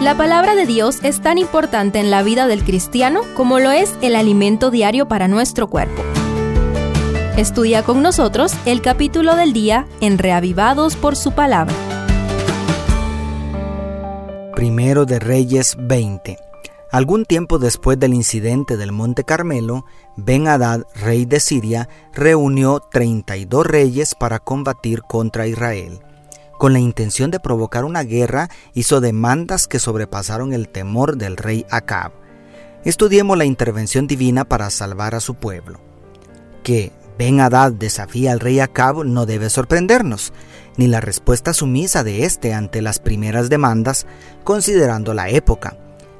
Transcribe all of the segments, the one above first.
La palabra de Dios es tan importante en la vida del cristiano como lo es el alimento diario para nuestro cuerpo. Estudia con nosotros el capítulo del día en Reavivados por su palabra. Primero de Reyes 20. Algún tiempo después del incidente del Monte Carmelo, Ben Hadad, rey de Siria, reunió 32 reyes para combatir contra Israel. Con la intención de provocar una guerra, hizo demandas que sobrepasaron el temor del rey Acab. Estudiemos la intervención divina para salvar a su pueblo. Que Ben Hadad desafía al rey Acab no debe sorprendernos, ni la respuesta sumisa de éste ante las primeras demandas, considerando la época.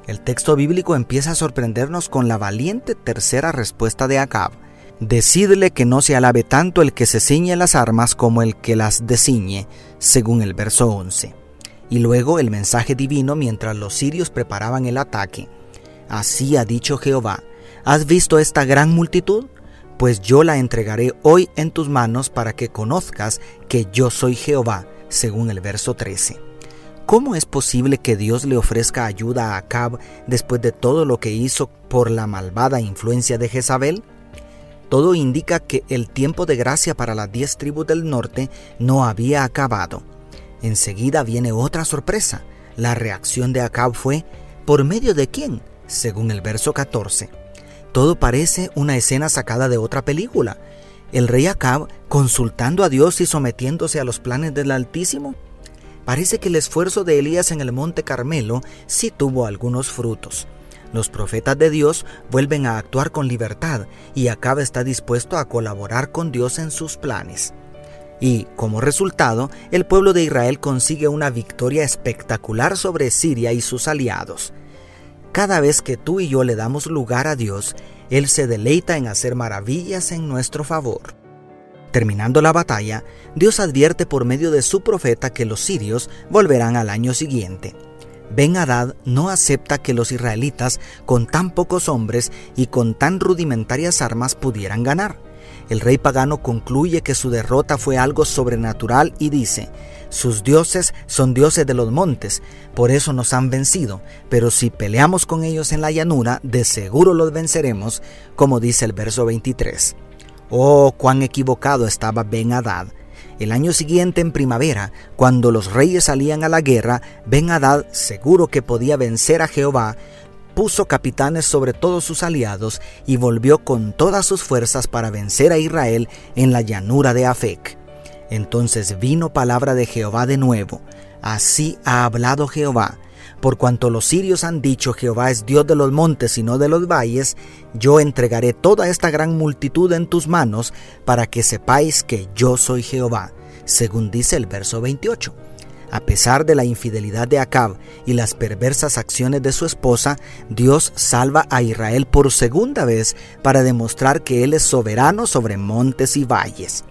El texto bíblico empieza a sorprendernos con la valiente tercera respuesta de Acab. Decidle que no se alabe tanto el que se ciñe las armas como el que las desciñe, según el verso 11. Y luego el mensaje divino mientras los sirios preparaban el ataque. Así ha dicho Jehová, ¿has visto esta gran multitud? Pues yo la entregaré hoy en tus manos para que conozcas que yo soy Jehová, según el verso 13. ¿Cómo es posible que Dios le ofrezca ayuda a Acab después de todo lo que hizo por la malvada influencia de Jezabel? Todo indica que el tiempo de gracia para las diez tribus del norte no había acabado. Enseguida viene otra sorpresa. La reacción de Acab fue, ¿por medio de quién? Según el verso 14. Todo parece una escena sacada de otra película. El rey Acab consultando a Dios y sometiéndose a los planes del Altísimo. Parece que el esfuerzo de Elías en el monte Carmelo sí tuvo algunos frutos. Los profetas de Dios vuelven a actuar con libertad y Acab está dispuesto a colaborar con Dios en sus planes. Y, como resultado, el pueblo de Israel consigue una victoria espectacular sobre Siria y sus aliados. Cada vez que tú y yo le damos lugar a Dios, Él se deleita en hacer maravillas en nuestro favor. Terminando la batalla, Dios advierte por medio de su profeta que los sirios volverán al año siguiente. Ben Hadad no acepta que los israelitas, con tan pocos hombres y con tan rudimentarias armas, pudieran ganar. El rey pagano concluye que su derrota fue algo sobrenatural y dice, sus dioses son dioses de los montes, por eso nos han vencido, pero si peleamos con ellos en la llanura, de seguro los venceremos, como dice el verso 23. Oh, cuán equivocado estaba Ben Hadad. El año siguiente, en primavera, cuando los reyes salían a la guerra, Ben Hadad, seguro que podía vencer a Jehová, puso capitanes sobre todos sus aliados y volvió con todas sus fuerzas para vencer a Israel en la llanura de Afec. Entonces vino palabra de Jehová de nuevo. Así ha hablado Jehová por cuanto los sirios han dicho Jehová es Dios de los montes y no de los valles, yo entregaré toda esta gran multitud en tus manos para que sepáis que yo soy Jehová, según dice el verso 28. A pesar de la infidelidad de Acab y las perversas acciones de su esposa, Dios salva a Israel por segunda vez para demostrar que Él es soberano sobre montes y valles.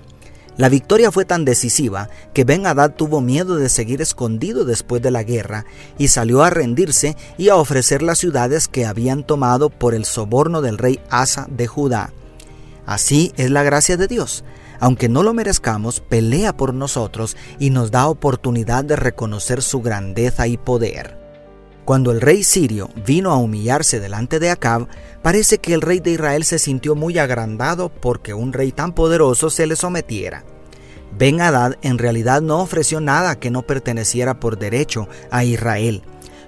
La victoria fue tan decisiva que Ben Hadad tuvo miedo de seguir escondido después de la guerra y salió a rendirse y a ofrecer las ciudades que habían tomado por el soborno del rey Asa de Judá. Así es la gracia de Dios. Aunque no lo merezcamos, pelea por nosotros y nos da oportunidad de reconocer su grandeza y poder. Cuando el rey sirio vino a humillarse delante de Acab, parece que el rey de Israel se sintió muy agrandado porque un rey tan poderoso se le sometiera. Ben Hadad en realidad no ofreció nada que no perteneciera por derecho a Israel.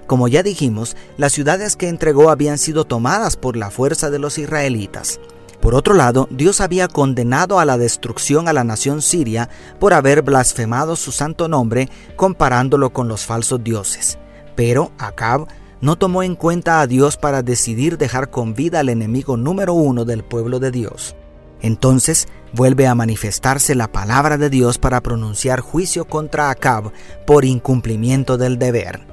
Como ya dijimos, las ciudades que entregó habían sido tomadas por la fuerza de los israelitas. Por otro lado, Dios había condenado a la destrucción a la nación siria por haber blasfemado su santo nombre comparándolo con los falsos dioses. Pero Acab no tomó en cuenta a Dios para decidir dejar con vida al enemigo número uno del pueblo de Dios. Entonces vuelve a manifestarse la palabra de Dios para pronunciar juicio contra Acab por incumplimiento del deber.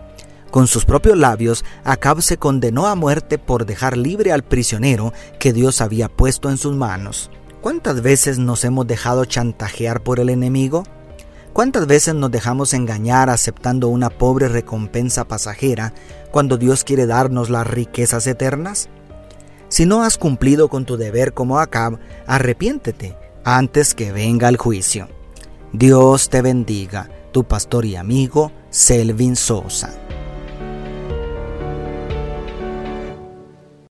Con sus propios labios, Acab se condenó a muerte por dejar libre al prisionero que Dios había puesto en sus manos. ¿Cuántas veces nos hemos dejado chantajear por el enemigo? ¿Cuántas veces nos dejamos engañar aceptando una pobre recompensa pasajera cuando Dios quiere darnos las riquezas eternas? Si no has cumplido con tu deber como Acab, arrepiéntete antes que venga el juicio. Dios te bendiga, tu pastor y amigo Selvin Sosa.